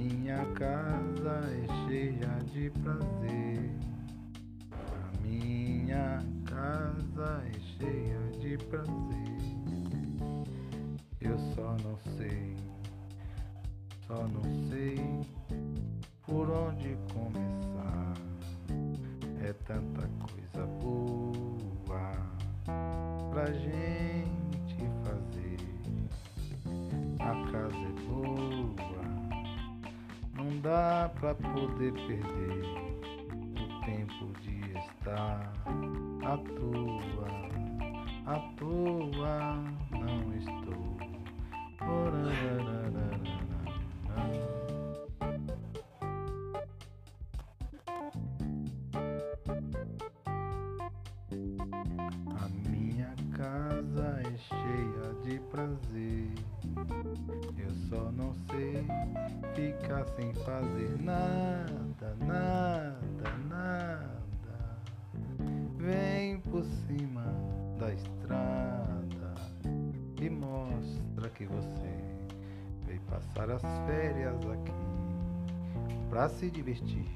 Minha casa é cheia de prazer. A minha casa é cheia de prazer. Eu só não sei, só não sei por onde começar. É tanta coisa boa pra gente não dá pra poder perder o tempo de estar à toa, à toa não estou. A minha casa é cheia de prazer. Eu ficar sem fazer nada, nada, nada. Vem por cima da estrada e mostra que você veio passar as férias aqui pra se divertir,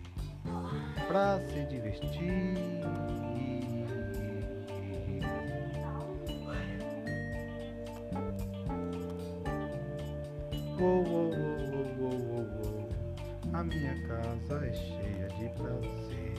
pra se divertir. Oh, oh, oh. A minha casa é cheia de prazer.